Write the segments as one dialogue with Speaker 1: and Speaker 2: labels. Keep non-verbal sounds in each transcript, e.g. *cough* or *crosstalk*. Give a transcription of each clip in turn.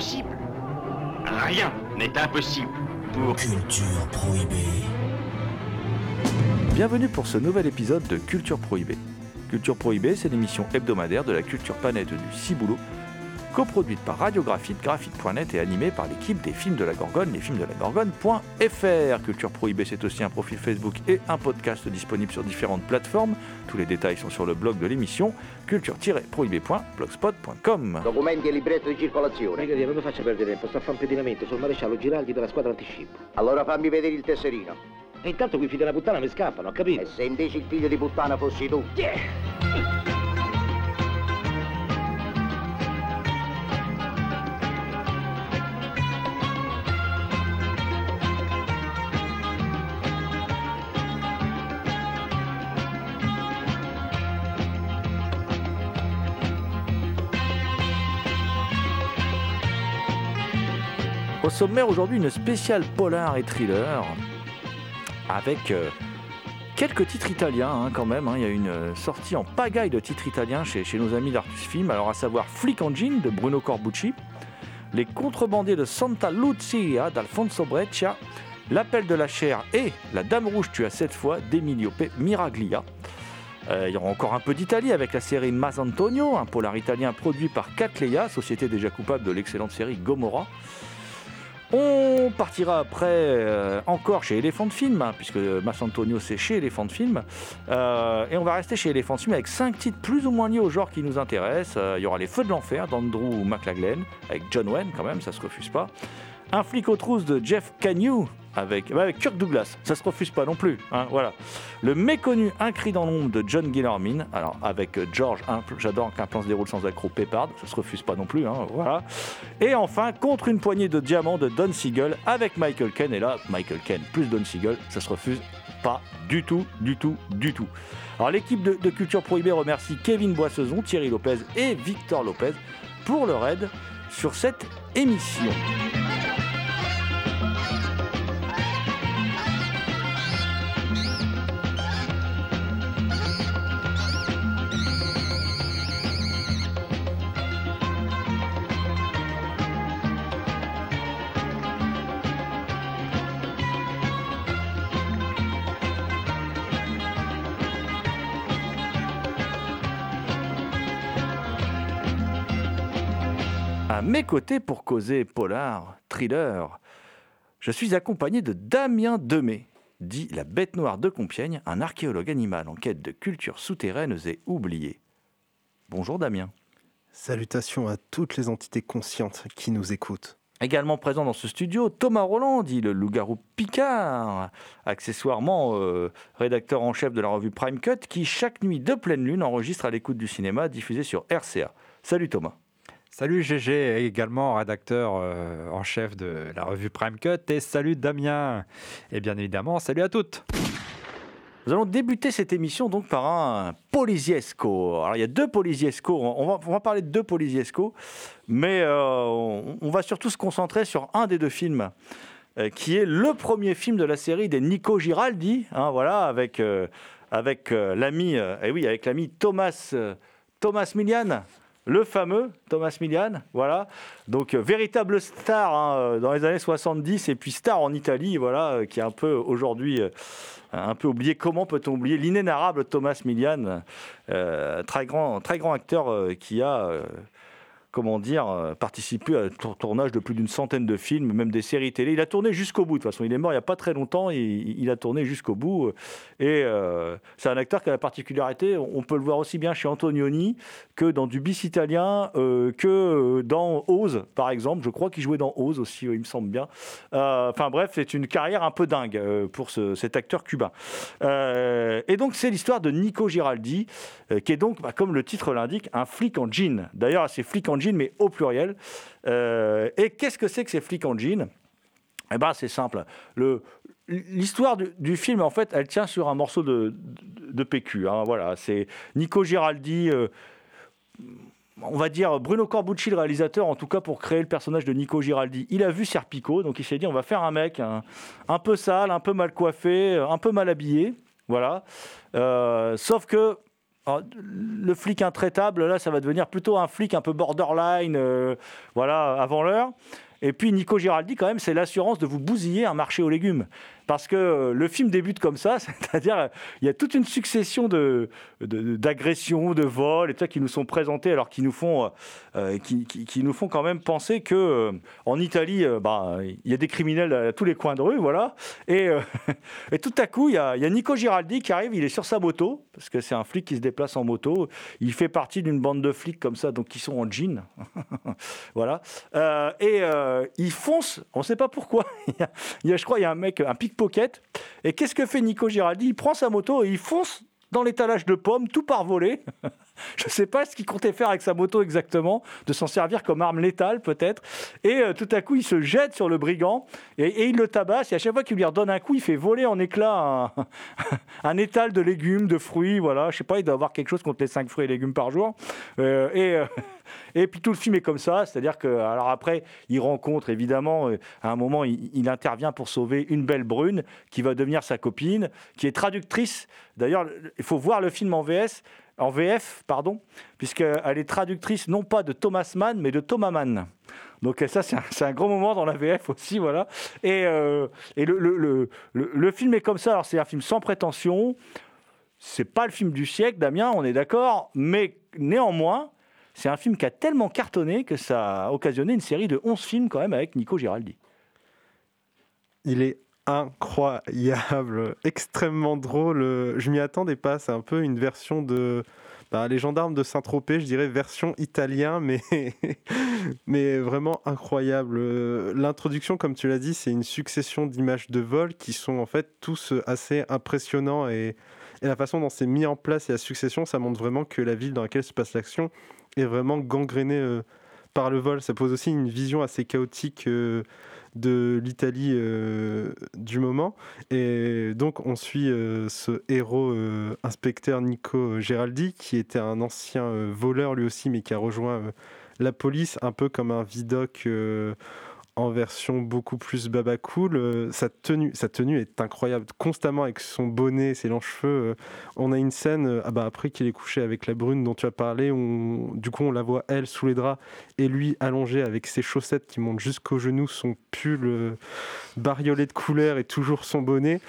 Speaker 1: Impossible Rien n'est impossible pour...
Speaker 2: Culture prohibée.
Speaker 3: Bienvenue pour ce nouvel épisode de Culture Prohibée. Culture Prohibée, c'est l'émission hebdomadaire de la culture planète du Ciboulot, coproduite par Radiographite, graphite.net et animée par l'équipe des films de la Gorgone, les films de la Gorgone.fr. Culture Prohibée, c'est aussi un profil Facebook et un podcast disponible sur différentes plateformes. Tous les détails sont sur le blog de l'émission culture-prohibée.blogspot.com.
Speaker 4: Documenti e libretto di circolazione.
Speaker 5: Brigadiere, non mi faccia perdere tempo, sta a fare un pedinamento sul maresciallo Giraldi della squadra antiscippo.
Speaker 4: Allora fammi vedere il tesserino.
Speaker 5: E intanto quei figli della puttana mi scappano, ho capito?
Speaker 4: E se invece il figlio di puttana fossi tu?
Speaker 3: Sommaire aujourd'hui, une spéciale polar et thriller avec euh, quelques titres italiens hein, quand même. hein. Il y a une euh, sortie en pagaille de titres italiens chez, nos amis d'Artus Film, alors à savoir Flick Engine de Bruno Corbucci, Les contrebandiers de Santa Lucia d'Alfonso Breccia, L'appel de la chair et La Dame Rouge tue à sept fois d'Emilio Pe- Miraglia. Euh, il y aura encore un peu d'Italie avec la série Mas Antonio, un polar italien produit par Catleya, société déjà coupable de l'excellente série Gomorra. On partira après euh, encore chez Elephant Film, hein, puisque Mas Antonio c'est chez Elephant Film. Euh, et on va rester chez Elephant Film avec cinq titres plus ou moins liés au genre qui nous intéresse. Euh, il y aura Les Feux de l'Enfer d'Andrew McLaglen, avec John Wayne quand même, ça se refuse pas. Un flic aux trousses de Jeff Canyu avec, avec Kirk Douglas, ça se refuse pas non plus. hein, voilà. Le méconnu Un cri dans l'ombre de John Guillermin, alors avec euh, George, j'adore qu'un plan se déroule sans accroc Pépard, ça se refuse pas non plus. hein, voilà. Et enfin, contre une poignée de diamants de Don Siegel avec Michael Ken. Et là, Michael Ken plus Don Siegel, ça se refuse pas du tout, du tout, du tout. Alors l'équipe de, de Culture Prohibée remercie Kevin Boissezon, Thierry Lopez et Victor Lopez pour leur aide sur cette émission. Mes côtés pour causer polar, thriller, je suis accompagné de Damien Demey, dit la bête noire de Compiègne, un archéologue animal en quête de cultures souterraines et oubliées. Bonjour Damien.
Speaker 6: Salutations à toutes les entités conscientes qui nous écoutent.
Speaker 3: Également présent dans ce studio, Thomas Roland, dit le loup-garou Picard, accessoirement euh, rédacteur en chef de la revue Prime Cut, qui chaque nuit de pleine lune enregistre à l'écoute du cinéma diffusé sur RCA. Salut Thomas.
Speaker 7: Salut GG, également rédacteur euh, en chef de la revue Prime Cut. Et salut Damien. Et bien évidemment, salut à toutes.
Speaker 3: Nous allons débuter cette émission donc par un Poliziesco. Alors il y a deux Poliziesco, on va, parler de deux Poliziesco, mais euh, on, va surtout se concentrer sur un des deux films, euh, qui est le premier film de la série des Nico Giraldi, hein, voilà, avec, avec l'ami, eh oui, avec l'ami Thomas, Thomas Milian, le fameux Thomas Milian, voilà. Donc euh, véritable star hein, euh, dans les années 70 et puis star en Italie, voilà, euh, qui est un peu aujourd'hui un peu oublié. Comment peut-on oublier l'inénarrable Thomas Milian, euh, très grand, très grand acteur qui a comment dire, euh, participé à tour- tournage de plus d'une centaine de films, même des séries télé. Il a tourné jusqu'au bout. De toute façon, il est mort il n'y a pas très longtemps. Et il a tourné jusqu'au bout. Et euh, c'est un acteur qui a la particularité. On peut le voir aussi bien chez Antonioni que dans du bis italien, euh, que euh, dans Oz, par exemple. Je crois qu'il jouait dans Oz aussi, il me semble bien. Euh, Enfin bref, c'est une carrière un peu dingue euh, pour ce- cet acteur cubain. Euh, et donc, c'est l'histoire de Nico Giraldi, euh, qui est donc, bah, comme le titre l'indique, un flic en jean. D'ailleurs, c'est flic en mais au pluriel. Euh, et qu'est-ce que c'est que ces flics en jean Eh ben, c'est simple. Le, L'histoire du, film, en fait, elle tient sur un morceau de, PQ. hein, voilà, c'est Nico Giraldi. euh, on va dire Bruno Corbucci, le réalisateur, en tout cas pour créer le personnage de Nico Giraldi, il a vu Serpico, donc il s'est dit on va faire un mec un, un peu sale, un peu mal coiffé, un peu mal habillé, voilà. Euh, sauf que alors, le flic intraitable, là, ça va devenir plutôt un flic un peu borderline, euh, voilà, avant l'heure. Et puis Nico Giraldi, quand même, c'est l'assurance de vous bousiller un marché aux légumes. Parce que euh, le film débute comme ça, *laughs* c'est-à-dire euh, il y a toute une succession de, de- d'agressions, de vols, et tout qui nous sont présentés, alors qui nous font, euh, qui, qui- nous font quand même penser que euh, en Italie, euh, bah, il y a des criminels à tous les coins de rue, voilà. Et, euh, *laughs* tout à coup, il y, a, il y a Nico Giraldi qui arrive, il est sur sa moto, parce que c'est un flic qui se déplace en moto. Il fait partie d'une bande de flics comme ça, donc qui sont en jean, *laughs* voilà. Euh, et euh, il fonce, on ne sait pas pourquoi. *laughs* il, y a, je crois, il y a un mec, un pickpocket. Et qu'est-ce que fait Nico Giraldi Il prend sa moto et il fonce dans l'étalage de pommes, tout par voler. *laughs* Je ne sais pas ce qu'il comptait faire avec sa moto exactement, de s'en servir comme arme létale peut-être. Et euh, tout à coup, il se jette sur le brigand et, il le tabasse. Et à chaque fois qu'il lui redonne un coup, il fait voler en éclats *laughs* un, étal de légumes, de fruits. Voilà, je sais pas, il doit avoir quelque chose contre les 5 fruits et légumes par jour. Euh, et, et puis tout le film est comme ça, c'est-à-dire que alors après, il rencontre évidemment euh, à un moment, il, intervient pour sauver une belle brune qui va devenir sa copine, qui est traductrice. D'ailleurs, il faut voir le film en VF, pardon, puisqu'elle est traductrice non pas de Thomas Mann, mais de Thomas Mann. Donc ça, c'est un, gros moment dans la VF aussi, voilà. Et, euh, et le, le- le- le- le film est comme ça. Alors c'est un film sans prétention. C'est pas le film du siècle, Damien, on est d'accord. Mais néanmoins, c'est un film qui a tellement cartonné que ça a occasionné une série de 11 films quand même avec Nico Giraldi.
Speaker 6: Il est incroyable, *laughs* extrêmement drôle. Je m'y attendais pas. C'est un peu une version de bah, Les Gendarmes de Saint-Tropez, je dirais version italien, *laughs* mais, mais vraiment incroyable. L'introduction, comme tu l'as dit, c'est une succession d'images de vol qui sont en fait tous assez impressionnants et, et la façon dont c'est mis en place et la succession, ça montre vraiment que la ville dans laquelle se passe l'action est vraiment gangrénée euh, par le vol. Ça pose aussi une vision assez chaotique. euh, de l'Italie euh, du moment. Et donc, on suit ce héros inspecteur Nico Geraldi, qui était un ancien voleur lui aussi, mais qui a rejoint la police, un peu comme un vidoc en version beaucoup plus baba cool. Euh, sa, tenue, sa tenue est incroyable, constamment avec son bonnet, ses longs cheveux. euh, on a une scène, euh, ah bah, après qu'il est couché avec la brune dont tu as parlé, on, du coup, on la voit elle sous les draps et lui allongé avec ses chaussettes qui montent jusqu'aux genoux, son pull bariolé de couleurs et toujours son bonnet.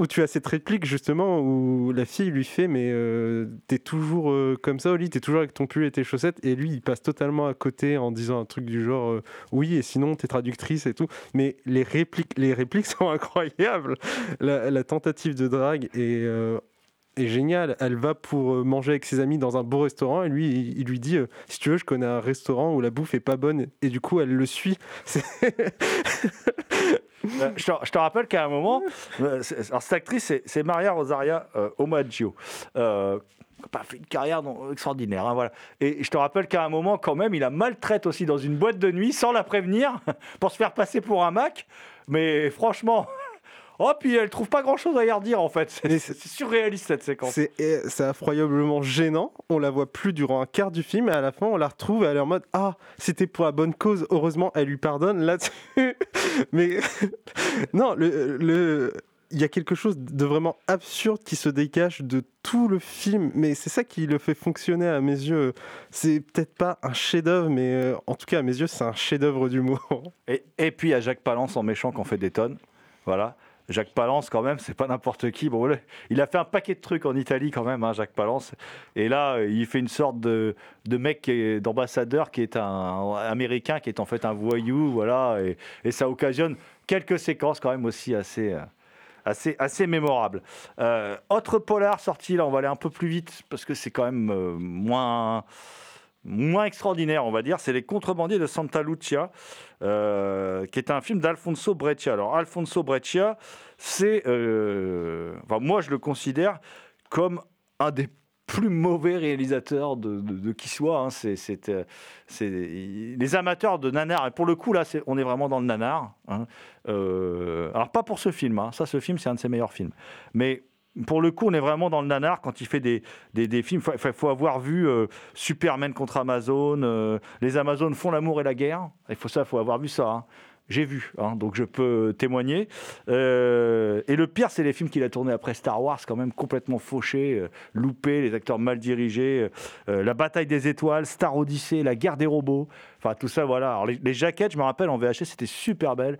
Speaker 6: Où tu as cette réplique justement où la fille lui fait mais euh, t'es toujours euh, comme ça lit, t'es toujours avec ton pull et tes chaussettes et lui il passe totalement à côté en disant un truc du genre euh, oui et sinon t'es traductrice et tout mais les répliques les répliques *laughs* sont incroyables la, tentative de drague est géniale. Elle va pour manger avec ses amis dans un beau restaurant et lui, il, lui dit Si tu veux, je connais un restaurant où la bouffe est pas bonne. Et du coup, elle le suit. *laughs*
Speaker 3: Euh, je, te, rappelle qu'à un moment, euh, alors cette actrice, c'est, Maria Rosaria euh, Omaggio. Euh, pas fait une carrière extraordinaire, hein, voilà. Et je te rappelle qu'à un moment, quand même, il la maltraite aussi dans une boîte de nuit sans la prévenir *laughs* pour se faire passer pour un Mac. Mais franchement, oh puis elle trouve pas grand-chose à y redire en fait. C'est, surréaliste cette séquence.
Speaker 6: C'est eh, c'est effroyablement gênant. On la voit plus durant un quart du film et à la fin, on la retrouve. Elle est en mode Ah, c'était pour la bonne cause. Heureusement, elle lui pardonne là-dessus. *laughs* Mais *laughs* non, le. le- il y a quelque chose de vraiment absurde qui se dégage de tout le film, mais c'est ça qui le fait fonctionner à mes yeux. C'est peut-être pas un chef-d'œuvre, mais euh, en tout cas à mes yeux, c'est un chef-d'œuvre d'humour.
Speaker 3: Et, et puis il y a Jacques Palance en méchant qu'on fait des tonnes. Voilà. Jacques Palance, quand même, c'est pas n'importe qui. Bon, il a fait un paquet de trucs en Italie, quand même, hein, Jacques Palance. Et là, il fait une sorte de, mec, d'ambassadeur, qui est un américain, qui est en fait un voyou, voilà. Et, ça occasionne quelques séquences, quand même, aussi assez. euh, Assez, assez mémorable. Euh, autre polar sorti, là, on va aller un peu plus vite parce que c'est quand même euh, moins, moins extraordinaire, on va dire. C'est Les Contrebandiers de Santa Lucia, euh, qui est un film d'Alfonso Breccia. Alors, Alfonso Breccia, c'est. euh, enfin, moi, je le considère comme un des plus mauvais réalisateurs de, qui soit. hein. Euh, c'est- les amateurs de nanar. Et pour le coup, là, on est vraiment dans le nanar. hein. Alors, pas pour ce film. hein. Ça, ce film, c'est un de ses meilleurs films. Mais pour le coup, on est vraiment dans le nanar quand il fait des, des, films. Il faut, avoir vu euh, Superman contre Amazon. euh, les Amazones font l'amour et la guerre. Il faut ça, faut avoir vu ça. hein. J'ai vu, hein, donc je peux témoigner. Euh, et le pire, c'est les films qu'il a tournés après Star Wars, quand même complètement fauchés, loupés, les acteurs mal dirigés. la bataille des étoiles, Star Odyssey, la guerre des robots. Enfin, tout ça, voilà. Les, les jaquettes, je me rappelle, en VHS, c'était super belle.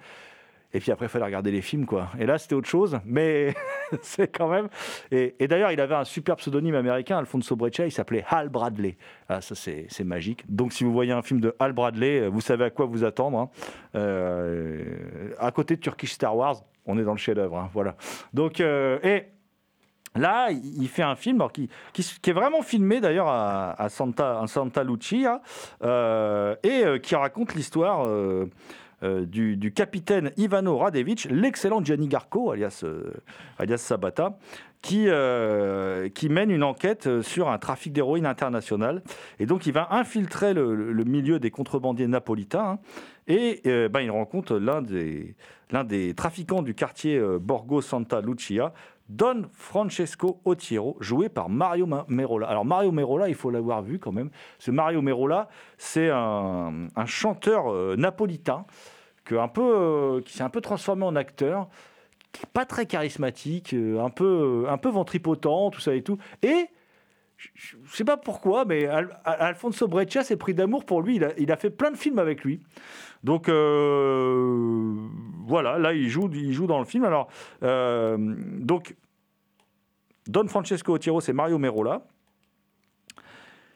Speaker 3: Et puis après, il fallait regarder les films, quoi. Et là, c'était autre chose, mais *laughs* c'est quand même. Et, d'ailleurs, il avait un super pseudonyme américain, Alfonso Breccia, il s'appelait Hal Bradley. Ah, ça, c'est magique. Donc, si vous voyez un film de Hal Bradley, euh, vous savez à quoi vous attendre. hein. Euh, à côté de Turkish Star Wars, on est dans le chef-d'œuvre. hein, voilà. Donc, euh, et. Là, il fait un film qui, est vraiment filmé d'ailleurs à, Santa, à Santa Lucia et qui raconte l'histoire du, du capitaine Ivano Radevich, l'excellent Gianni Garco, alias, euh, alias Sabata, qui, euh, qui mène une enquête euh, sur un trafic d'héroïne international. Et donc, il va infiltrer le, le- milieu des contrebandiers napolitains. hein, et euh, ben, il rencontre l'un des, l'un des trafiquants du quartier euh, Borgo Santa Lucia, Don Francesco Otiero, joué par Mario Ma- Merola. Alors Mario Merola, il faut l'avoir vu quand même. Ce Mario Merola, c'est un, chanteur euh, napolitain euh, qui s'est un peu transformé en acteur, pas très charismatique, euh, un peu, ventripotent, tout ça et tout. Et je ne sais pas pourquoi, mais Al- Al- Alfonso Breccia s'est pris d'amour pour lui. Il a fait plein de films avec lui. Donc euh, voilà, là il joue, dans le film. Alors euh, donc Don Francesco Otiro, c'est Mario Merola.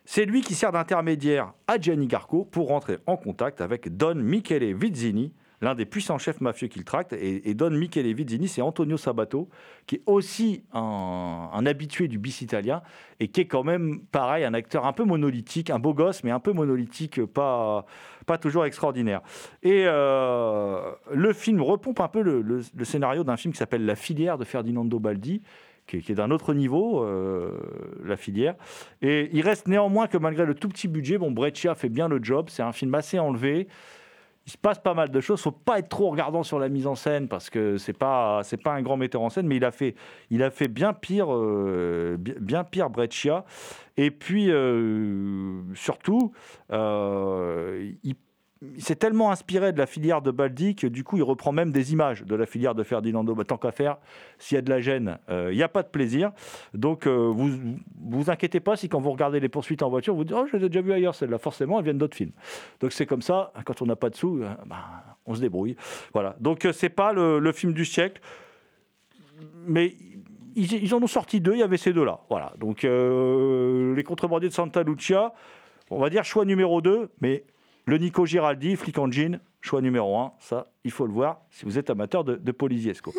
Speaker 3: C'est lui qui sert d'intermédiaire à Gianni Garco pour rentrer en contact avec Don Michele Vizzini, l'un des puissants chefs mafieux qu'il tracte. Et, Don Michele Vizzini, c'est Antonio Sabato, qui est aussi un, un habitué du bis italien et qui est quand même, pareil, un acteur un peu monolithique, un beau gosse, mais un peu monolithique, pas, pas toujours extraordinaire. Et euh, le film repompe un peu le, scénario d'un film qui s'appelle La filière de Ferdinando Baldi, qui est, d'un autre niveau, euh, la filière. Et il reste néanmoins que malgré le tout petit budget, bon, Breccia fait bien le job. C'est un film assez enlevé. Il se passe pas mal de choses. Faut pas être trop regardant sur la mise en scène parce que c'est pas c'est pas un grand metteur en scène, mais il a fait il a fait bien pire euh, bien pire Breccia. Et puis euh, surtout, euh, il s'est tellement inspiré de la filière de Baldi que du coup il reprend même des images de la filière de Ferdinando. Bah, tant qu'à faire, s'il y a de la gêne, euh, il n'y a pas de plaisir. Donc euh, vous vous inquiétez pas si quand vous regardez les poursuites en voiture, vous dites oh je les ai déjà vues ailleurs celles-là. Forcément elles viennent d'autres films. Donc c'est comme ça. Quand on n'a pas de sous, euh, bah, on se débrouille. Voilà. Donc euh, c'est pas le, film du siècle, mais ils, en ont sorti deux. Il y avait ces deux-là. Voilà. Donc euh, les contrebandiers de Santa Lucia, on va dire choix numéro 2, mais le Nico Giraldi, flic en jean, choix numéro 1. Ça, il faut le voir si vous êtes amateur de, de Poliziesco.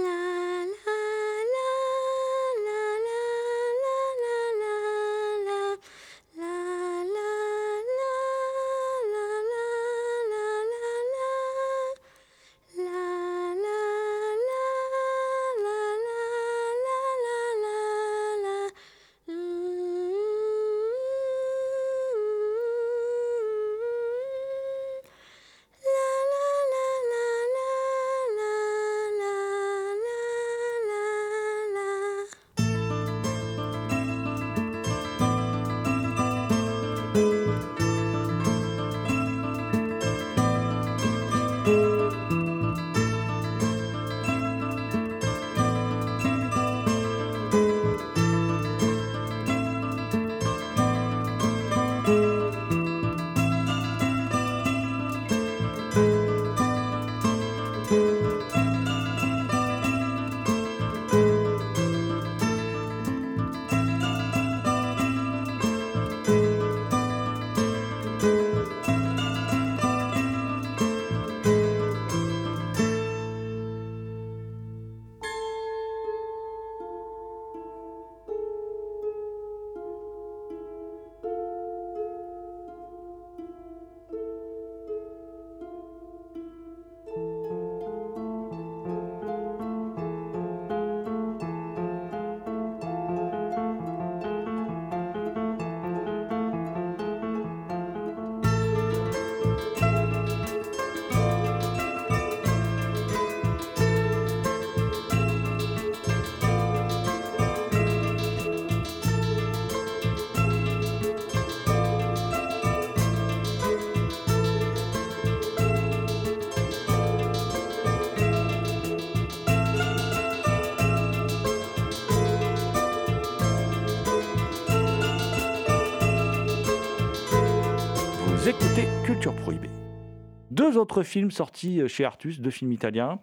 Speaker 3: Deux autres films sortis euh, chez Artus, deux films italiens,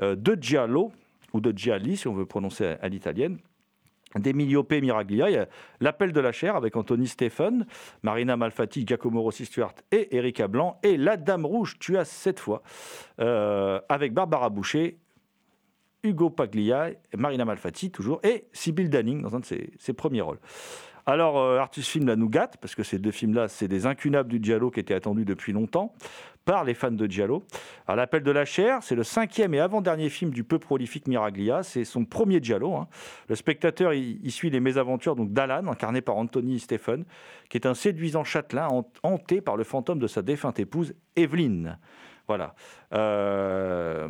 Speaker 3: euh, de Giallo, ou de Gialli si on veut prononcer à, l'italienne, d'Emilio P. Miraglia. Il y a L'appel de la chair avec Anthony Stephen, Marina Malfatti, Giacomo Rossi Stuart et Erika Blanc. Et La Dame Rouge, tu as cette fois, euh, avec Barbara Boucher, Hugo Paglia, Marina Malfatti toujours, et Sibyl Danning dans un de ses premiers rôles. Alors, euh, Film la nous gâte, parce que ces deux films-là, c'est des incunables du Giallo qui étaient attendus depuis longtemps par les fans de Giallo. Alors, L'appel de la chair, c'est le cinquième et avant-dernier film du peu prolifique Miraglia. C'est son premier Giallo. hein. Le spectateur, il suit les mésaventures d'Alan, incarné par Anthony Stephen, qui est un séduisant châtelain hant- hanté par le fantôme de sa défunte épouse, Evelyne. Voilà. Euh,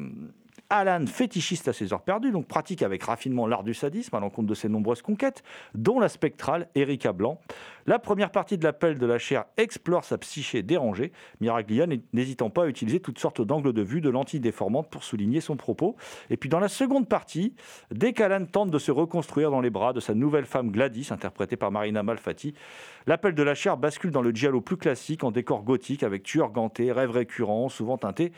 Speaker 3: Alan, fétichiste à ses heures perdues, donc pratique avec raffinement l'art du sadisme à l'encontre de ses nombreuses conquêtes, dont la spectrale Erika Blanc. La première partie de l'appel de la chair explore sa psyché dérangée, Miraglia n'hé- n'hésitant pas à utiliser toutes sortes d'angles de vue, de lentilles déformantes pour souligner son propos. Et puis dans la seconde partie, dès qu'Alan tente de se reconstruire dans les bras de sa nouvelle femme Gladys, interprétée par Marina Malfatti, l'appel de la chair bascule dans le giallo plus classique en décor gothique avec tueurs gantés, rêves récurrents, souvent teintés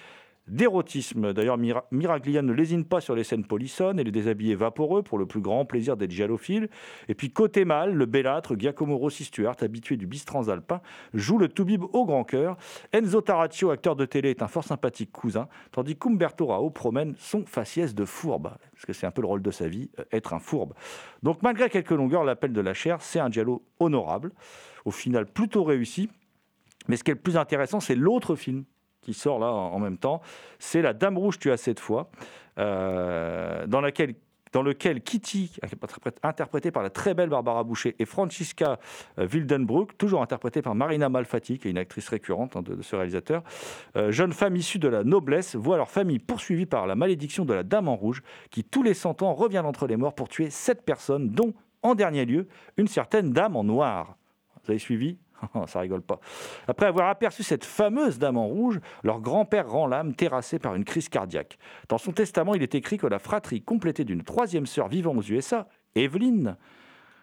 Speaker 3: d'érotisme. D'ailleurs, Mira- Miraglia ne lésine pas sur les scènes polissonnes et les déshabillés vaporeux pour le plus grand plaisir des giallophiles. Et puis côté mâle, le bellâtre Giacomo Rossi Stuart, habitué du bis transalpin, joue le toubib au grand cœur. Enzo Taraccio, acteur de télé, est un fort sympathique cousin, tandis qu'Umberto Rao promène son faciès de fourbe, parce que c'est un peu le rôle de sa vie, euh, être un fourbe. Donc malgré quelques longueurs, l'appel de la chair, c'est un giallo honorable, au final plutôt réussi. Mais ce qui est le plus intéressant, c'est l'autre film qui sort là en même temps. C'est La Dame Rouge, tu as cette fois, euh, dans, laquelle, dans lequel Kitty, interprét- interprétée par la très belle Barbara Boucher, et Francisca euh, Wildenbroek, toujours interprétée par Marina Malfatti, qui est une actrice récurrente hein, de, ce réalisateur, euh, jeunes femmes issues de la noblesse, voient leur famille poursuivie par la malédiction de la Dame en Rouge, qui tous les 100 ans revient d'entre les morts pour tuer sept personnes, dont, en dernier lieu, une certaine Dame en noir. Vous avez suivi *laughs* ça rigole pas. Après avoir aperçu cette fameuse dame en rouge, leur grand-père rend l'âme terrassée par une crise cardiaque. Dans son testament, il est écrit que la fratrie complétée d'une troisième sœur vivant aux USA, Evelyne,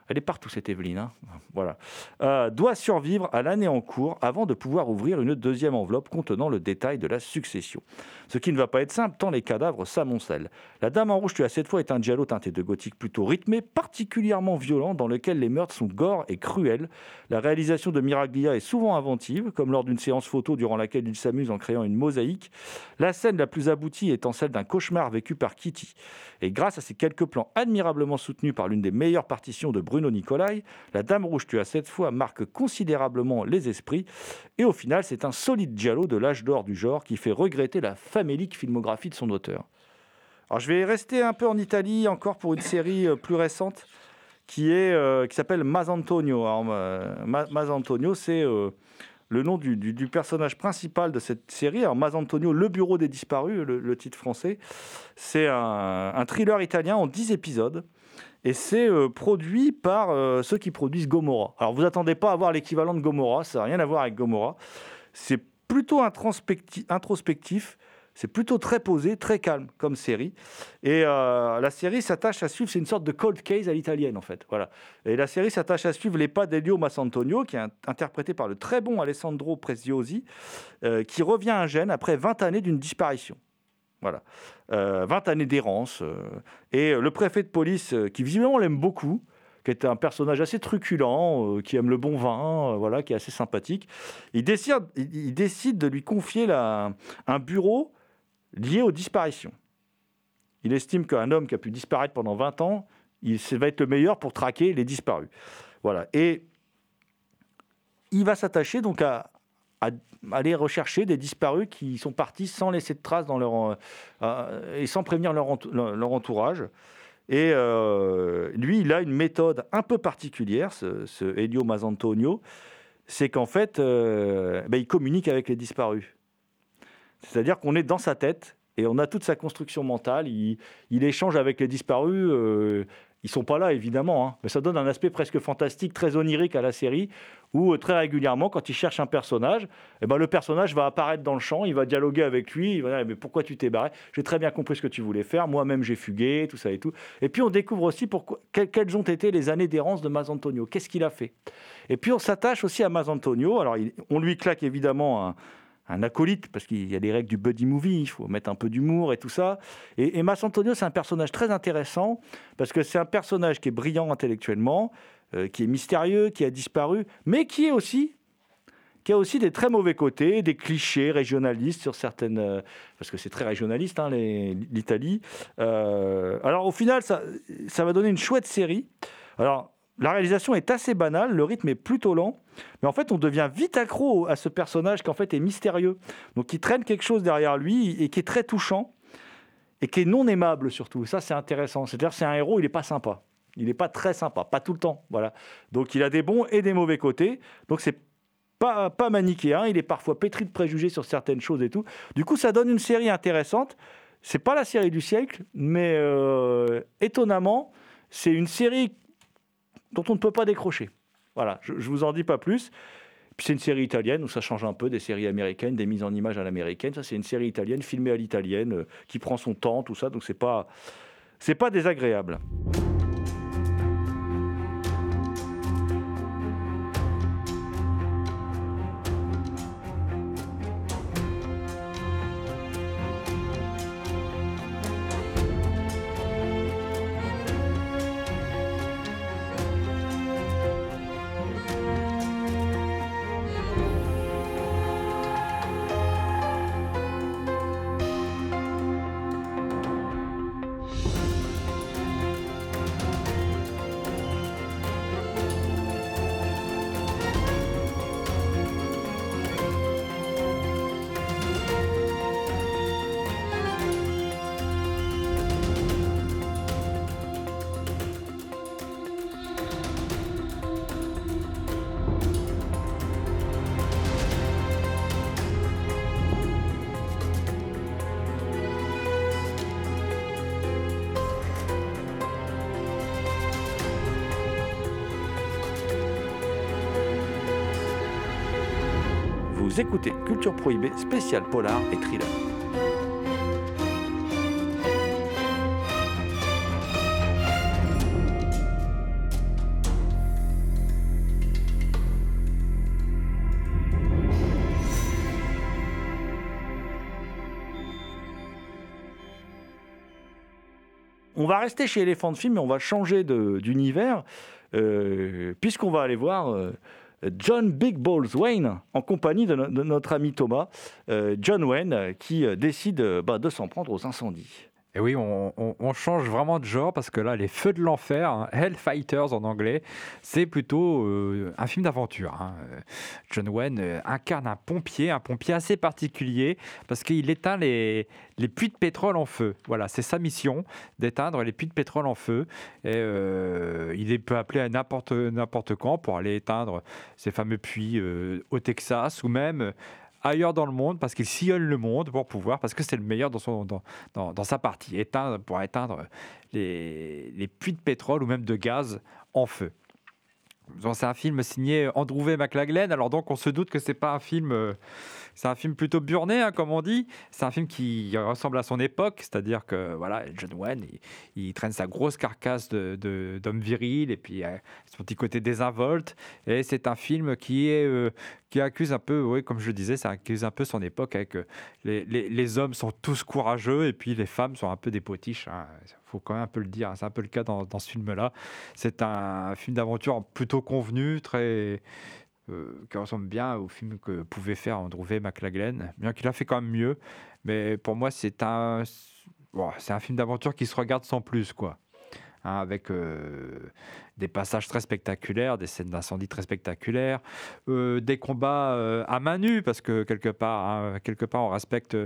Speaker 3: elle est partout cette Evelyne, hein. voilà, euh, doit survivre à l'année en cours avant de pouvoir ouvrir une deuxième enveloppe contenant le détail de la succession. Ce qui ne va pas être simple tant les cadavres s'amoncellent. La Dame en rouge tu as cette fois est un giallo teinté de gothique plutôt rythmé, particulièrement violent, dans lequel les meurtres sont gore et cruels. La réalisation de Miraglia est souvent inventive, comme lors d'une séance photo durant laquelle il s'amuse en créant une mosaïque. La scène la plus aboutie étant celle d'un cauchemar vécu par Kitty. Et grâce à ces quelques plans admirablement soutenus par l'une des meilleures partitions de Bruno Nicolai, La Dame Rouge tue à cette fois marque considérablement les esprits. Et au final, c'est un solide giallo de l'âge d'or du genre qui fait regretter la famélique filmographie de son auteur. Alors je vais rester un peu en Italie encore pour une série euh, plus récente qui est euh, qui s'appelle Mazantonio. Euh, Ma- Mazantonio, c'est le nom du personnage principal de cette série. Alors Mazantonio, le bureau des disparus, le, le titre français. C'est un, un thriller italien en 10 épisodes. Et c'est euh, produit par euh, ceux qui produisent Gomorrah. Alors vous attendez pas à voir l'équivalent de Gomorrah, ça n'a rien à voir avec Gomorrah. C'est plutôt introspecti- introspectif, c'est plutôt très posé, très calme comme série. Et euh, la série s'attache à suivre, c'est une sorte de cold case à l'italienne en fait. Voilà. Et la série s'attache à suivre les pas d'Elio Massantonio, qui est interprété par le très bon Alessandro Preziosi, qui revient à Gênes après 20 années d'une disparition. Voilà. Euh, 20 années d'errance. euh, et le préfet de police, euh, qui visiblement l'aime beaucoup, qui est un personnage assez truculent, euh, qui aime le bon vin, voilà, qui est assez sympathique, il décide, de lui confier un bureau lié aux disparitions. Il estime qu'un homme qui a pu disparaître pendant 20 ans, il va être le meilleur pour traquer les disparus. Voilà. Et il va s'attacher donc à, à aller rechercher des disparus qui sont partis sans laisser de traces dans leur, euh, euh, et sans prévenir leur, leur- entourage. Et euh, lui, il a une méthode un peu particulière, ce, Elio Mazantonio, c'est qu'en fait, ben, il communique avec les disparus. C'est-à-dire qu'on est dans sa tête et on a toute sa construction mentale. Il, il échange avec les disparus euh, Ils sont pas là, évidemment, hein, mais ça donne un aspect presque fantastique, très onirique à la série, où euh, très régulièrement, quand il cherche un personnage, eh ben, le personnage va apparaître dans le champ, il va dialoguer avec lui, il va dire, mais pourquoi tu t'es barré? J'ai très bien compris ce que tu voulais faire, moi-même j'ai fugué, tout ça et tout. Et puis on découvre aussi pourquoi, quelles ont été les années d'errance de Mazantonio, qu'est-ce qu'il a fait? Et puis on s'attache aussi à Mazantonio, alors il- on lui claque évidemment un, un acolyte, parce qu'il y a des règles du buddy movie, il faut mettre un peu d'humour et tout ça. Et, Mazantonio, c'est un personnage très intéressant, parce que c'est un personnage qui est brillant intellectuellement, euh, qui est mystérieux, qui a disparu, mais qui est aussi qui a aussi des très mauvais côtés, des clichés régionalistes sur certaines, euh, parce que c'est très régionaliste hein, les- l'Italie. Euh, alors au final, ça va donner une chouette série. Alors la réalisation est assez banale, le rythme est plutôt lent, mais en fait on devient vite accro à ce personnage qui en fait est mystérieux, donc qui traîne quelque chose derrière lui et qui est très touchant et qui est non aimable surtout. Ça c'est intéressant. C'est-à-dire c'est un héros, il n'est pas sympa. Il n'est pas très sympa, pas tout le temps. Voilà. Donc il a des bons et des mauvais côtés. Donc c'est pas, pas manichéen, il est parfois pétri de préjugés sur certaines choses et tout. Du coup, ça donne une série intéressante. C'est pas la série du siècle, mais euh, étonnamment, c'est une série dont on ne peut pas décrocher. Voilà, je, je vous en dis pas plus. C'est une série italienne où ça change un peu des séries américaines, des mises en image à l'américaine. Ça, c'est une série italienne filmée à l'italienne euh, qui prend son temps, tout ça. Donc c'est pas c'est pas désagréable. Écoutez Culture Prohibée, spécial polar et thriller. On va rester chez Elephant Film, mais on va changer d'univers, euh, puisqu'on va aller voir euh, John Big Balls Wayne en compagnie de, no- de notre ami Thomas. Euh, John Wayne qui euh, décide euh, bah, de s'en prendre aux incendies.
Speaker 7: Et oui, on, change vraiment de genre parce que là, les feux de l'enfer, hein, Hellfighters en anglais, c'est plutôt euh, un film d'aventure. hein. Euh, John Wayne euh, incarne un pompier, un pompier assez particulier parce qu'il éteint les, puits de pétrole en feu. Voilà, c'est sa mission d'éteindre les puits de pétrole en feu. Et il est peut appeler à n'importe n'importe quand pour aller éteindre ces fameux puits au Texas ou même ailleurs dans le monde parce qu'il sillonne le monde pour pouvoir, parce que c'est le meilleur dans, sa partie, pour éteindre les, puits de pétrole ou même de gaz en feu. C'est un film signé Andrew V. McLaglen, alors donc on se doute que c'est pas un film, euh, c'est un film plutôt burné, hein, comme on dit. C'est un film qui ressemble à son époque, c'est-à-dire que voilà, John Wayne, il, traîne sa grosse carcasse de, de- d'homme viril et puis euh, son petit côté désinvolte. Et c'est un film euh, qui accuse un peu, oui, comme je le disais, ça accuse un peu son époque avec euh, les, hommes sont tous courageux et puis les femmes sont un peu des potiches. Il faut quand même un peu le dire. hein. C'est un peu le cas dans ce film-là. C'est un film d'aventure plutôt convenu, très euh, qui ressemble bien au film que pouvait faire Andrew V. McLaglen, bien qu'il a fait quand même mieux. Mais pour moi, c'est un, c'est un film d'aventure qui se regarde sans plus, quoi. Hein, avec euh, des passages très spectaculaires, des scènes d'incendie très spectaculaires, euh, des combats euh, à main nue, parce que quelque part, hein, quelque part on respecte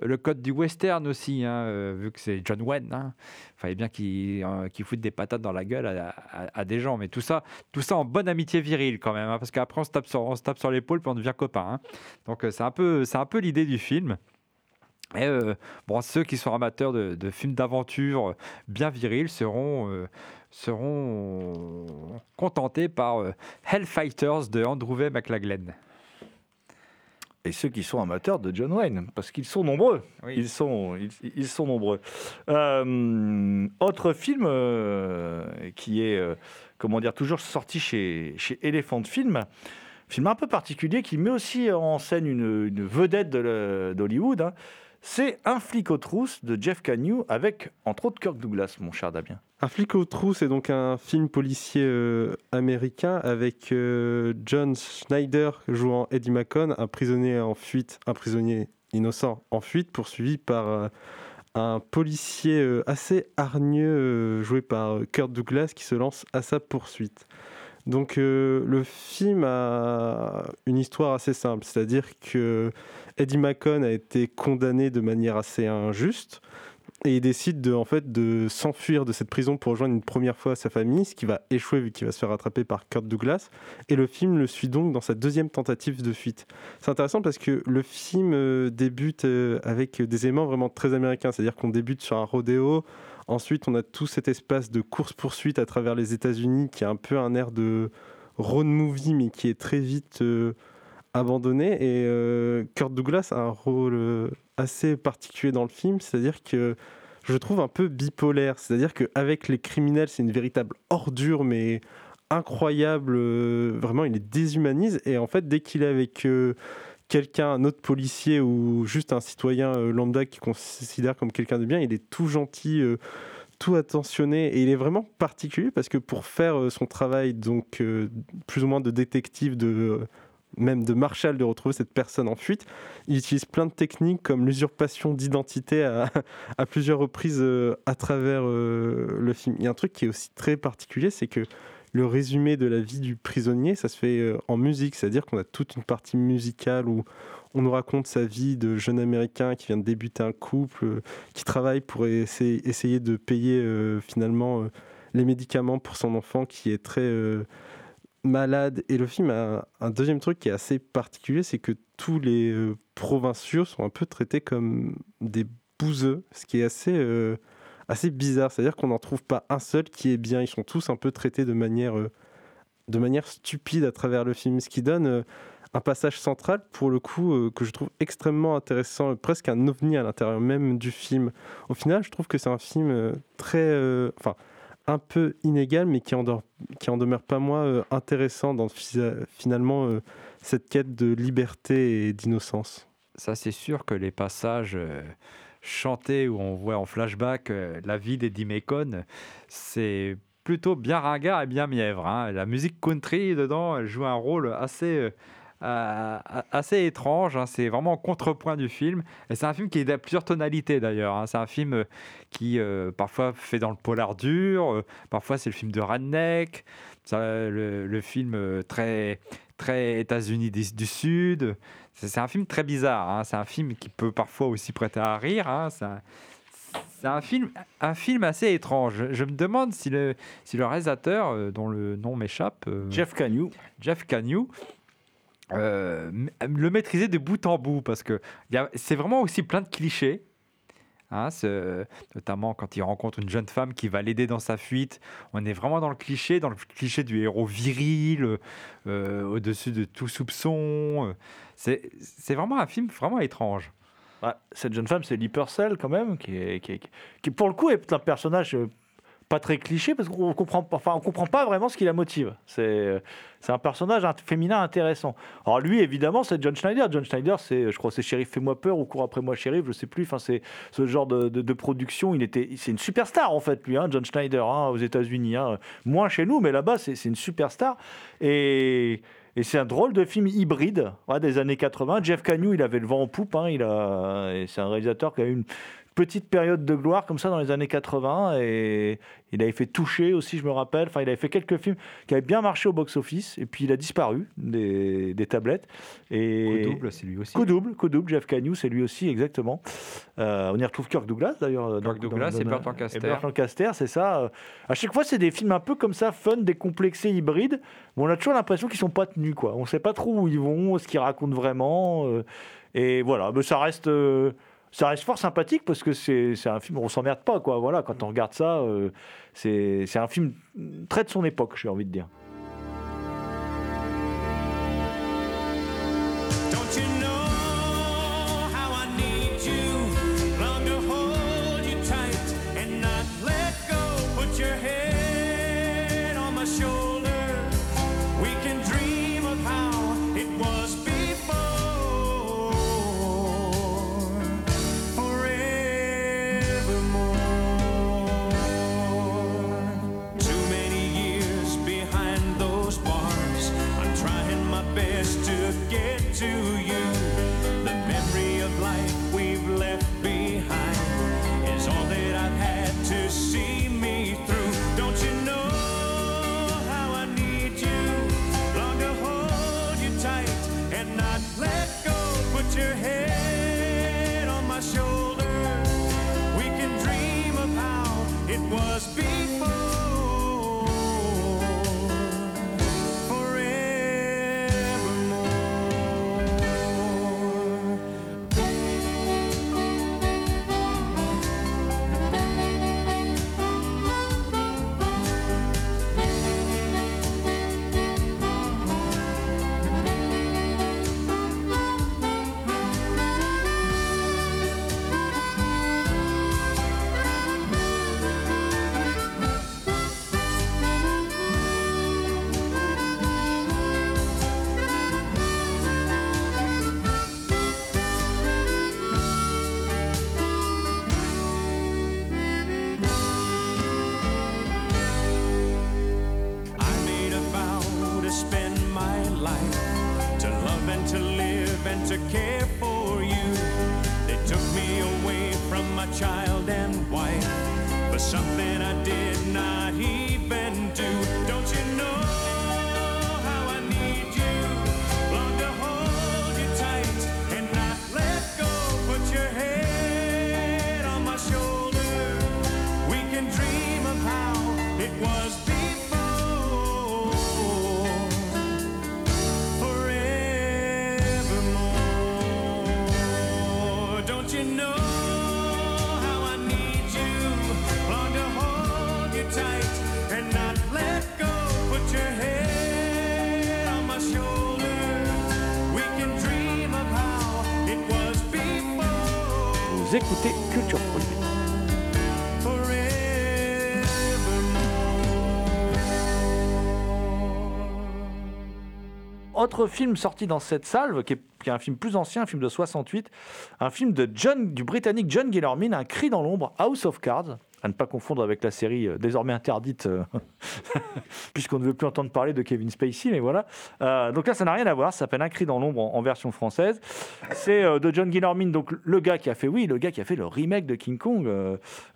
Speaker 7: le code du western aussi, hein, vu que c'est John Wayne. Hein. Il fallait bien qu'il qu'il foute des patates dans la gueule à, des gens, mais tout ça, tout ça en bonne amitié virile quand même, parce qu'après on se tape sur, l'épaule puis on devient copain. Donc c'est un peu, c'est un peu l'idée du film. Et euh, bon, ceux qui sont amateurs de, de films d'aventure bien virils seront, euh, seront contentés par euh, Hellfighters de Andrew V. McLaglen.
Speaker 3: Et ceux qui sont amateurs de John Wayne, parce qu'ils sont nombreux.
Speaker 7: Oui.
Speaker 3: Ils, sont, ils, ils sont nombreux. Euh, autre film euh, qui est, euh, comment dire, toujours sorti chez, chez Elephant Film. Film un peu particulier qui met aussi en scène une, une vedette d'Hollywood. hein. C'est Un flic aux trousses de Jeff Cagney avec, entre autres, Kirk Douglas, mon cher Damien.
Speaker 6: Un flic aux trous, c'est donc un film policier euh, américain avec euh, John Schneider jouant Eddie Macon, un prisonnier en fuite, un prisonnier innocent en fuite, poursuivi par euh, un policier assez hargneux joué par Kurt Douglas qui se lance à sa poursuite. Donc euh, le film a une histoire assez simple, c'est-à-dire que Eddie Macon a été condamné de manière assez injuste et il décide de, en fait, de s'enfuir de cette prison pour rejoindre une première fois sa famille, ce qui va échouer vu qu'il va se faire rattraper par Kurt Douglas. Et le film le suit donc dans sa deuxième tentative de fuite. C'est intéressant parce que le film euh, débute euh, avec des éléments vraiment très américains, c'est-à-dire qu'on débute sur un rodéo, ensuite on a tout cet espace de course-poursuite à travers les États-Unis qui a un peu un air de road movie mais qui est très vite euh, abandonné. Et euh, Kurt Douglas a un rôle euh, assez particulier dans le film, c'est-à-dire que je trouve un peu bipolaire. C'est-à-dire qu'avec les criminels, c'est une véritable ordure, mais incroyable. vraiment, il les déshumanise. Et en fait, dès qu'il est avec euh, quelqu'un, un autre policier ou juste un citoyen euh, lambda qui considère comme quelqu'un de bien, il est tout gentil. euh, tout attentionné et il est vraiment particulier parce que pour faire euh, son travail donc plus ou moins de détective de même de Marshall de retrouver cette personne en fuite il utilise plein de techniques comme l'usurpation d'identité à, *laughs* plusieurs reprises à travers le film. Il y a un truc qui est aussi très particulier, c'est que le résumé de la vie du prisonnier, ça se fait euh, en musique, c'est-à-dire qu'on a toute une partie musicale où on nous raconte sa vie de jeune américain qui vient de débuter un couple, euh, qui travaille pour essayer, de payer euh, finalement les médicaments pour son enfant qui est très malade. Et le film a un deuxième truc qui est assez particulier, c'est que tous les provinciaux sont un peu traités comme des bouseux, ce qui est assez, assez bizarre. C'est-à-dire qu'on n'en trouve pas un seul qui est bien. Ils sont tous un peu traités de manière, euh, de manière stupide à travers le film, ce qui donne euh, un passage central, pour le coup, euh, que je trouve extrêmement intéressant, presque un ovni à l'intérieur même du film. Au final, je trouve que c'est un film très... Enfin, un peu inégal, mais qui en, demeure pas moins intéressant dans finalement cette quête de liberté et d'innocence.
Speaker 7: Ça, c'est sûr que les passages chantés où on voit en flashback euh, la vie d'Eddie Macon, c'est plutôt bien ringard et bien mièvre. hein. La musique country dedans elle joue un rôle assez, euh, assez étrange. hein. C'est vraiment en contrepoint du film. Et c'est un film qui est à plusieurs tonalités d'ailleurs. hein. C'est un film euh, qui parfois fait dans le polar dur, parfois c'est le film de redneck, ça, le, le film très, très États-Unis du Sud. C'est un film très bizarre. hein. C'est un film qui peut parfois aussi prêter à rire. hein. C'est un, film, un film assez étrange. Je, je me demande si le, si le réalisateur, euh, dont le nom m'échappe, euh,
Speaker 3: Jeff Cagney.
Speaker 7: Jeff euh, le maîtriser de bout en bout parce que c'est vraiment aussi plein de clichés. Hein, notamment quand il rencontre une jeune femme qui va l'aider dans sa fuite. On est vraiment dans le cliché, dans le cliché du héros viril, euh, au-dessus de tout soupçon. euh. C'est vraiment un film vraiment étrange.
Speaker 3: Cette jeune femme, c'est Lee Purcell quand même, qui, est, qui, est- qui, pour le coup est un personnage euh, pas très cliché parce qu'on comprend, pas- enfin, on comprend pas vraiment ce qui la motive. C'est euh, un personnage féminin intéressant. Alors lui, évidemment, c'est John Schneider. John Schneider, c'est, je crois, c'est Shérif Fais-moi peur ou Cours après moi, Shérif, je sais plus. Enfin, c'est ce genre de, production. Il était, c'est une superstar en fait, lui, hein, John Schneider, hein, aux États-Unis. hein. Moins chez nous, mais là-bas, c'est une superstar. Et et c'est un drôle de film hybride des années 80. Jeff Cagney, il avait le vent en poupe. hein, il a, c'est un réalisateur qui a eu une petite période de gloire comme ça dans les années 80. Et il avait fait Toucher aussi, je me rappelle. Enfin, il avait fait quelques films qui avaient bien marché au box-office. Et puis il a disparu des, des tablettes. Et...
Speaker 7: Coup double, c'est lui aussi.
Speaker 3: Coup double, coup double, Jeff Cagney, c'est lui aussi, exactement. Euh, on y retrouve Kirk Douglas, d'ailleurs. dans-
Speaker 7: Kirk Douglas
Speaker 3: dans-
Speaker 7: et Burt Lancaster.
Speaker 3: Burt Lancaster, c'est ça. Euh, À chaque fois, c'est des films un peu comme ça, fun, décomplexés, hybrides. Mais on a toujours l'impression qu'ils sont pas tenus, quoi. On sait pas trop où ils vont, ce qu'ils racontent vraiment. euh, et voilà, mais ça reste euh, ça reste fort sympathique parce que c'est un film, on s'emmerde pas, quoi. Voilà, quand on regarde ça, euh, c'est un film très de son époque, j'ai envie de dire. Autre film sorti dans cette salve, qui est, un film plus ancien, un film de 68, un film de John, du britannique John Guillermin, Un cri dans l'ombre, House of Cards, à ne pas confondre avec la série euh, désormais interdite, euh, *laughs* puisqu'on ne veut plus entendre parler de Kevin Spacey, mais voilà. Euh, donc là, ça n'a rien à voir, ça s'appelle Un cri dans l'ombre en, version française. C'est de John Guillermin, donc le gars qui a fait, oui, le gars qui a fait le remake de King Kong,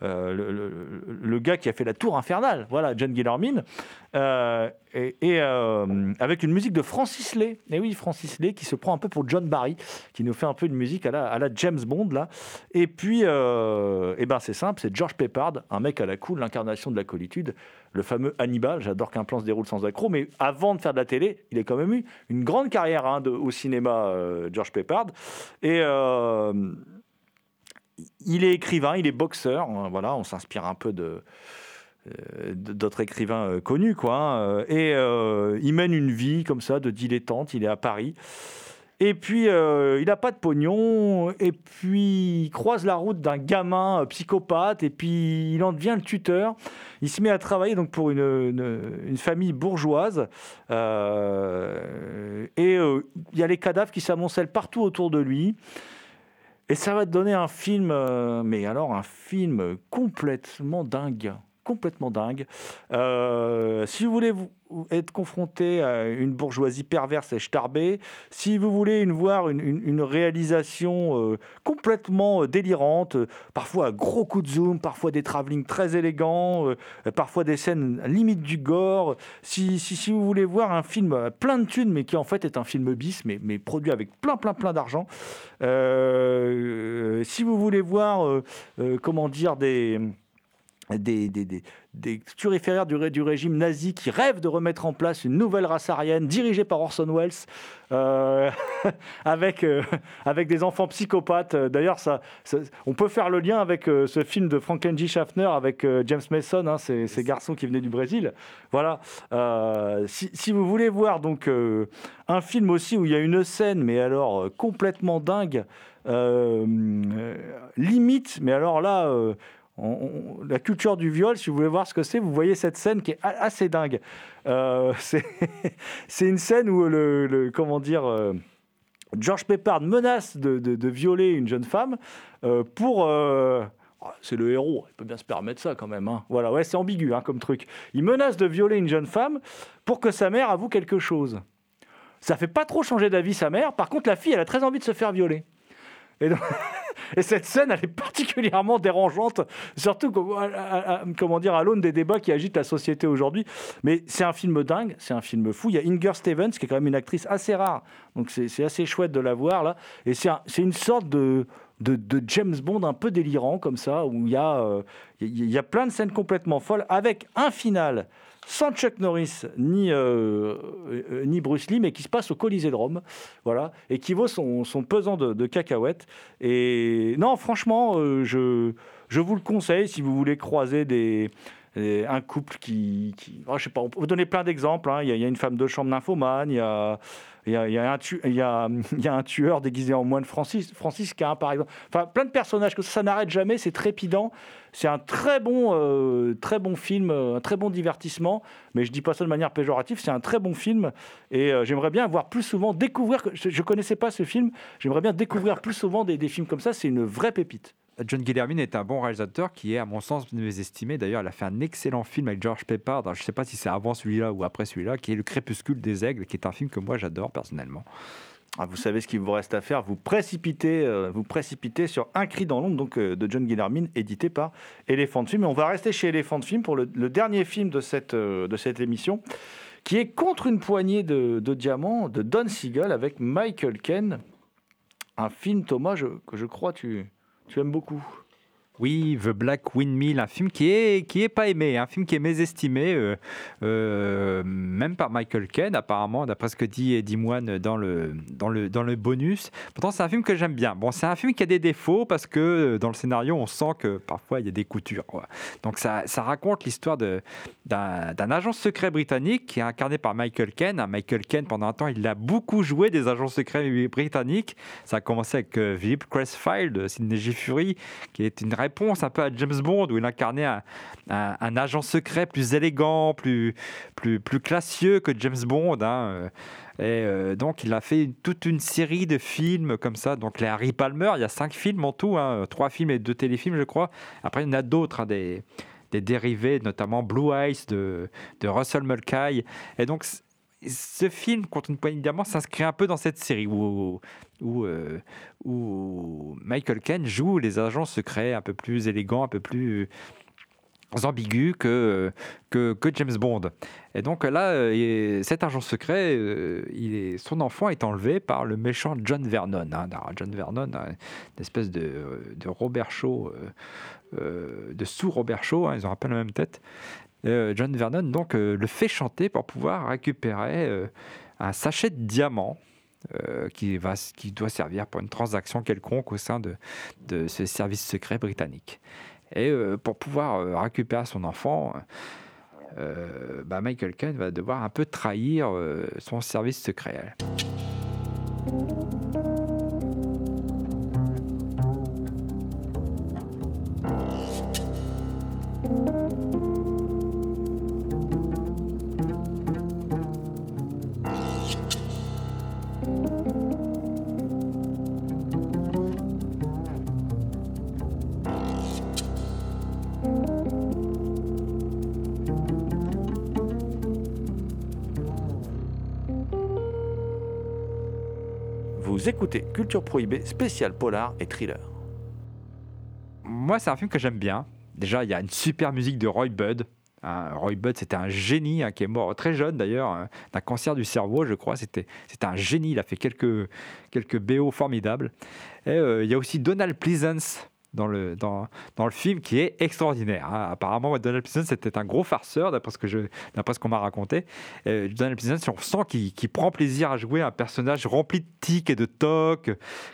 Speaker 3: le, gars qui a fait la tour infernale, voilà, John Guillermin. Euh, et et, euh, avec une musique de Francis Lay. Et oui, Francis Lay qui se prend un peu pour John Barry, qui nous fait un peu une musique à la, James Bond là. Et puis, euh, eh ben c'est simple, c'est George Peppard, un mec à la cool, l'incarnation de la colitude, le fameux Hannibal. J'adore qu'un plan se déroule sans accroc, mais avant de faire de la télé, il a quand même eu une grande carrière hein, au cinéma, euh, George Peppard. Et il est écrivain, il est boxeur. hein, Voilà, on s'inspire un peu de d'autres écrivains euh, connus, quoi. hein, euh, et euh, il mène une vie comme ça de dilettante. Il est à Paris. Et puis, euh, il n'a pas de pognon. Et puis, il croise la route d'un gamin euh, psychopathe. Et puis, il en devient le tuteur. Il se met à travailler donc pour une, une- une famille bourgeoise. Euh, et euh, il y a les cadavres qui s'amoncellent partout autour de lui. Et ça va te donner un film, euh, mais alors un film complètement dingue. Complètement dingue. Euh, si vous voulez être confronté à une bourgeoisie perverse et starbée, si vous voulez une, voir une, une- réalisation euh, complètement euh, délirante, parfois à gros coups de zoom, parfois des travelling très élégants, parfois des scènes limite du gore, si, si, si vous voulez voir un film plein de thunes, mais qui en fait est un film bis, mais, mais produit avec plein, plein, plein d'argent, si vous voulez voir, comment dire, des des, des, des, des turiféraires du, ré- du régime nazi qui rêvent de remettre en place une nouvelle race aryenne dirigée par Orson Welles, euh, *laughs* avec, euh, avec des enfants psychopathes. D'ailleurs, ça, ça- on peut faire le lien avec euh, ce film de Frankenji Schaffner avec James Mason, hein, ces, ces garçons qui venaient du Brésil. Voilà. Si, si vous voulez voir donc un film aussi où il y a une scène, mais alors complètement dingue, limite, mais alors là. On- la culture du viol, si vous voulez voir ce que c'est, vous voyez cette scène qui est assez dingue. Euh, *laughs* c'est une scène où le, comment dire, euh, George Peppard menace de, violer une jeune femme euh, pour. oh, c'est le héros, il peut bien se permettre ça quand même. hein. Voilà, ouais, c'est ambigu hein, comme truc. Il menace de violer une jeune femme pour que sa mère avoue quelque chose. Ça fait pas trop changer d'avis sa mère. Par contre, la fille, elle a très envie de se faire violer. Et, donc- *laughs* et cette scène, elle est particulièrement dérangeante, surtout comment dire, à l'aune des débats qui agitent la société aujourd'hui. Mais c'est un film dingue, c'est un film fou. Il y a Inger Stevens, qui est quand même une actrice assez rare, donc c'est assez chouette de la voir là. Et c'est un- c'est une sorte de, James Bond un peu délirant comme ça, où euh, il y a- il y a plein de scènes complètement folles, avec un final sans Chuck Norris ni, euh, euh, ni Bruce Lee, mais qui se passe au Colisée de Rome, voilà, et qui vaut son, son pesant de, cacahuètes. Et non, franchement, euh, je, je vous le conseille si vous voulez croiser des, un couple qui, qui oh, je sais pas, on peut donner plein d'exemples. hein. Il, il y a une femme de chambre nymphomane, il y a, il y a, un, y *laughs* un tueur déguisé en moine Francis, franciscain, par exemple. Enfin, plein de personnages que ça, n'arrête jamais, c'est trépidant. C'est un très bon, euh, très bon film, euh, un très bon divertissement, mais je dis pas ça de manière péjorative, c'est un très bon film et euh, j'aimerais bien voir plus souvent, découvrir, je ne connaissais pas ce film, j'aimerais bien découvrir plus souvent des films comme ça, c'est une vraie pépite.
Speaker 7: John Guillermin est un bon réalisateur qui est, à mon sens, mésestimé. D'ailleurs, il a fait un excellent film avec George Peppard. Je ne sais pas si c'est avant celui-là ou après celui-là, qui est Le Crépuscule des Aigles, qui est un film que moi j'adore personnellement.
Speaker 3: Ah, vous savez ce qu'il vous reste à faire, vous précipitez, euh, vous précipitez sur Un cri dans l'ombre donc, euh, de John Guillermin, édité par Elephant Film. Et on va rester chez Elephant Film pour le, dernier film de cette, euh, de cette émission, qui est Contre une poignée de, diamants de Don Siegel avec Michael Ken. Un film, Thomas, que je crois tu, tu aimes beaucoup.
Speaker 7: Oui, The Black Windmill, un film qui est, qui est pas aimé, un film qui est mésestimé, euh, euh, même par Michael Caine, apparemment, d'après ce que dit Eddie Moine dans le, dans le, dans le bonus. Pourtant, c'est un film que j'aime bien. Bon, c'est un film qui a des défauts parce que euh, dans le scénario, on sent que parfois il y a des coutures. Donc, ça, raconte l'histoire d'un agent secret britannique qui est incarné par Michael Caine. Michael Caine, pendant un temps, il a beaucoup joué des agents secrets britanniques. Ça a commencé avec euh, Philip Crestfield de Sidney. Fury, qui est une réponse un peu à James Bond, où il incarnait un, agent secret plus élégant, plus, plus, plus classieux que James Bond. hein, euh. Et euh, donc, il a fait toute une série de films comme ça. Donc, les Harry Palmer, il y a cinq films en tout, hein, trois films et deux téléfilms, je crois. Après, il y en a d'autres, hein, des, des dérivés, notamment Blue Eyes de, de Russell Mulcahy. Et donc, ce film, Contre une poignée de diamants, s'inscrit un peu dans cette série où, où, euh, Michael Caine joue les agents secrets un peu plus élégants, un peu plus ambigus que, que, James Bond. Et donc là, euh, et cet agent secret, euh, son enfant est enlevé par le méchant John Vernon. hein. John Vernon, hein, une espèce de, de Robert Shaw, de sous-Robert Shaw, hein, ils ont un la même tête. Euh, John Vernon donc euh, le fait chanter pour pouvoir récupérer euh, un sachet de diamants qui, va, qui doit servir pour une transaction quelconque au sein de, de ce service secret britannique. Et pour pouvoir récupérer son enfant, bah, Michael Caine va devoir un peu trahir son service secret.
Speaker 3: Culture Prohibée, spécial polar et thriller.
Speaker 7: Moi, c'est un film que j'aime bien. Déjà, il y a une super musique de Roy Budd. Hein, Roy Budd, c'était un génie hein, qui est mort très jeune d'ailleurs, hein, d'un cancer du cerveau, je crois. C'était, c'était un génie. Il a fait quelques, quelques BO formidables. Et euh, il y a aussi Donald Pleasance dans le, dans, dans le film qui est extraordinaire. hein. Apparemment, Donald Pleasence c'était un gros farceur, d'après ce que je- d'après ce qu'on m'a raconté. Euh, Donald Pleasence, on sent qu'il qu'il prend plaisir à jouer un personnage rempli de tics et de tocs,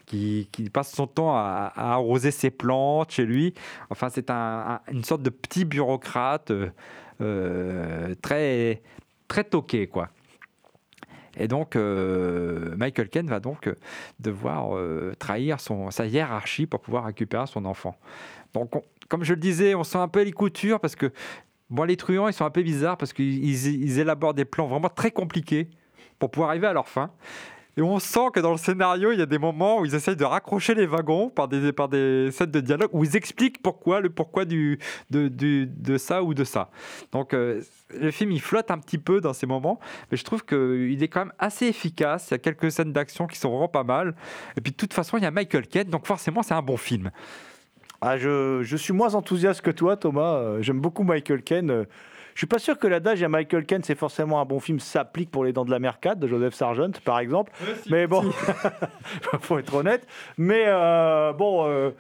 Speaker 7: qui, qui passe son temps à, arroser ses plantes chez lui. Enfin, c'est un- une sorte de petit bureaucrate euh, euh, très, très toqué, quoi. Et donc, euh, Michael Ken va donc euh, devoir euh, trahir son, sa hiérarchie pour pouvoir récupérer son enfant. Donc, on- comme je le disais, on sent un peu les coutures parce que bon, les truands, ils sont un peu bizarres parce qu'ils ils élaborent des plans vraiment très compliqués pour pouvoir arriver à leur fin. Et on sent que dans le scénario, il y a des moments où ils essayent de raccrocher les wagons par des, par des scènes de dialogue où ils expliquent pourquoi, le pourquoi du, de, du- de ça ou de ça. Donc euh, le film, il flotte un petit peu dans ces moments, mais je trouve qu'il est quand même assez efficace. Il y a quelques scènes d'action qui sont vraiment pas mal. Et puis de toute façon, il y a Michael Caine, donc forcément, c'est un bon film.
Speaker 3: Ah, je, je suis moins enthousiaste que toi, Thomas. Euh, J'aime beaucoup Michael Caine. Je suis pas sûr que l'adage à Michael Caine, c'est forcément un bon film, s'applique pour Les Dents de la Mer 4 de Joseph Sargent, par exemple. Mais bon, *laughs* faut être honnête. Mais euh, bon. euh,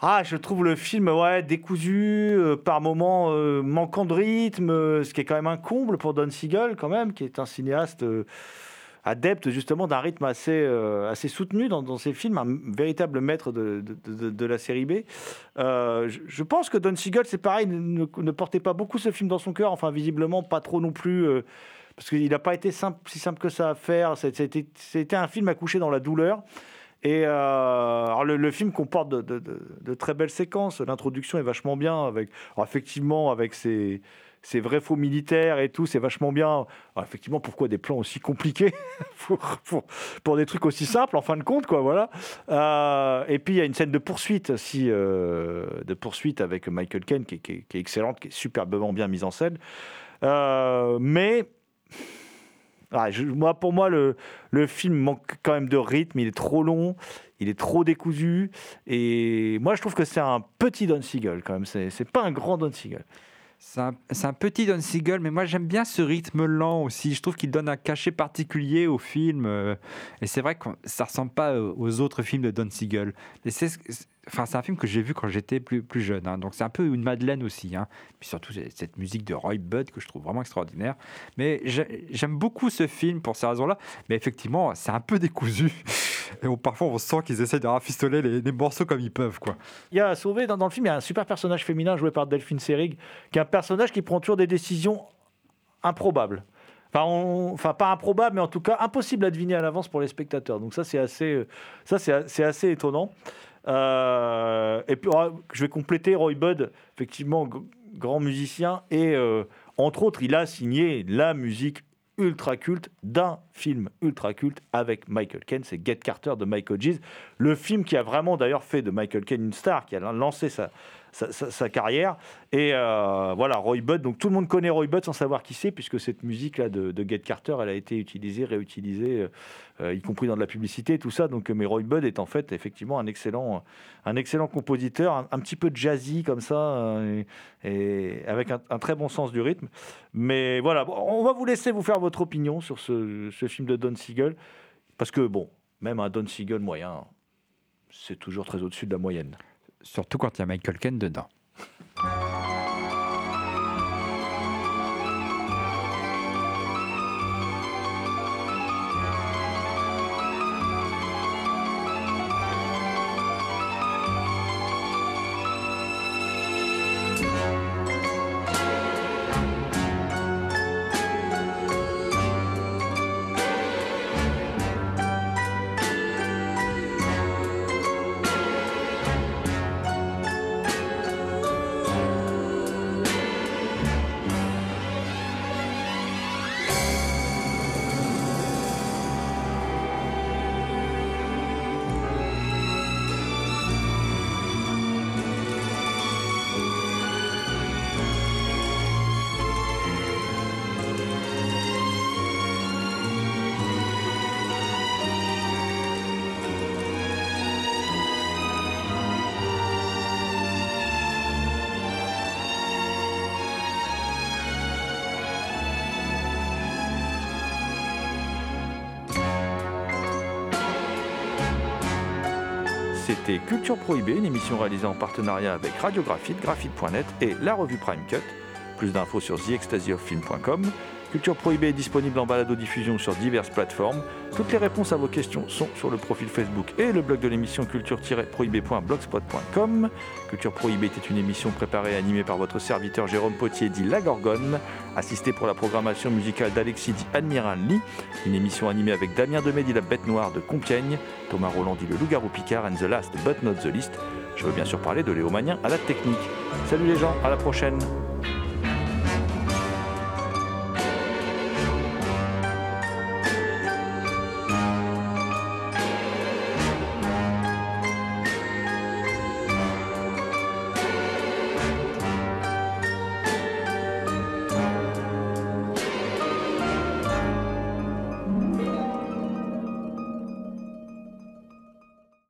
Speaker 3: Ah, je trouve le film ouais, décousu, euh, par moments manquant de rythme, ce qui est quand même un comble pour Don Siegel, quand même, qui est un cinéaste adepte justement d'un rythme assez, euh, assez soutenu dans, dans ses films, un véritable maître de, de- la série B. Euh, je, pense que Don Siegel, c'est pareil, ne, ne- portait pas beaucoup ce film dans son cœur, enfin visiblement pas trop non plus. euh, parce qu'il n'a pas été simple, si simple que ça à faire. C'était un film à coucher dans la douleur. Et alors le, film comporte de, très belles séquences. L'introduction est vachement bien, avec effectivement avec ses, ses vrais faux militaires et tout, c'est vachement bien. Alors effectivement, pourquoi des plans aussi compliqués *laughs* pour, des trucs aussi simples en fin de compte, quoi. Voilà. Euh, et puis il y a une scène de poursuite aussi, euh, de poursuite avec Michael Caine qui, est- excellente, qui est superbement bien mise en scène. Euh, mais ah, moi, pour moi, le, film manque quand même de rythme. Il est trop long, il est trop décousu. Et moi, je trouve que c'est un petit Don Siegel quand même. C'est pas un grand Don Siegel.
Speaker 7: C'est un, petit Don Siegel, mais moi j'aime bien ce rythme lent aussi. Je trouve qu'il donne un cachet particulier au film. euh, et c'est vrai que ça ressemble pas euh, aux autres films de Don Siegel. Enfin, c'est un film que j'ai vu quand j'étais plus, plus jeune. hein. donc c'est un peu une Madeleine aussi. hein. Puis surtout cette musique de Roy Budd que je trouve vraiment extraordinaire. Mais j'ai- j'aime beaucoup ce film pour ces raisons-là. Mais effectivement, c'est un peu décousu. Et parfois on sent qu'ils essayent de rafistoler les, morceaux comme ils peuvent. quoi.
Speaker 3: Il y a sauvé dans, dans le film, il y a un super personnage féminin joué par Delphine Seyrig, qui est un personnage qui prend toujours des décisions improbables. Enfin, enfin, pas improbable, mais en tout cas impossible à deviner à l'avance pour les spectateurs. Donc ça, c'est assez, euh, ça, c'est assez étonnant. Euh, et puis, oh, je vais compléter Roy Budd, effectivement, grand musicien, et euh, entre autres, il a signé la musique ultra culte d'un film ultra culte avec Michael Caine, c'est Get Carter de Michael Gies, le film qui a vraiment d'ailleurs fait de Michael Caine une star, qui a lancé sa, sa, carrière. Et euh, voilà, Roy Budd. Donc tout le monde connaît Roy Budd sans savoir qui c'est, puisque cette musique-là de, de Carter, elle a été utilisée, réutilisée, euh, euh, y compris dans de la publicité, tout ça. Donc, mais Roy Budd est en fait effectivement un excellent, un excellent compositeur, un, petit peu jazzy comme ça, et, avec un, très bon sens du rythme. Mais voilà, on va vous laisser vous faire votre opinion sur ce, ce film de Don Siegel, parce que bon, même un Don Siegel moyen, c'est toujours très au-dessus de la moyenne.
Speaker 7: Surtout quand il y a Michael Caine dedans.
Speaker 3: C'était Culture Prohibée, une émission réalisée en partenariat avec Radiographite, graphite.net et la revue Prime Cut. Plus d'infos sur theextasyoffilm.com. Culture Prohibée est disponible en balado-diffusion sur diverses plateformes. Toutes les réponses à vos questions sont sur le profil Facebook et le blog de l'émission culture-prohibée.blogspot.com. Culture Prohibée était une émission préparée et animée par votre serviteur Jérôme Potier dit La Gorgone, assisté pour la programmation musicale d'Alexis dit Admiral Lee, une émission animée avec Damien Demé dit La Bête Noire de Compiègne, Thomas Roland dit Le Loup-Garou Picard and the Last But Not the Least. Je veux bien sûr parler de Léo à la technique. Salut les gens, à la prochaine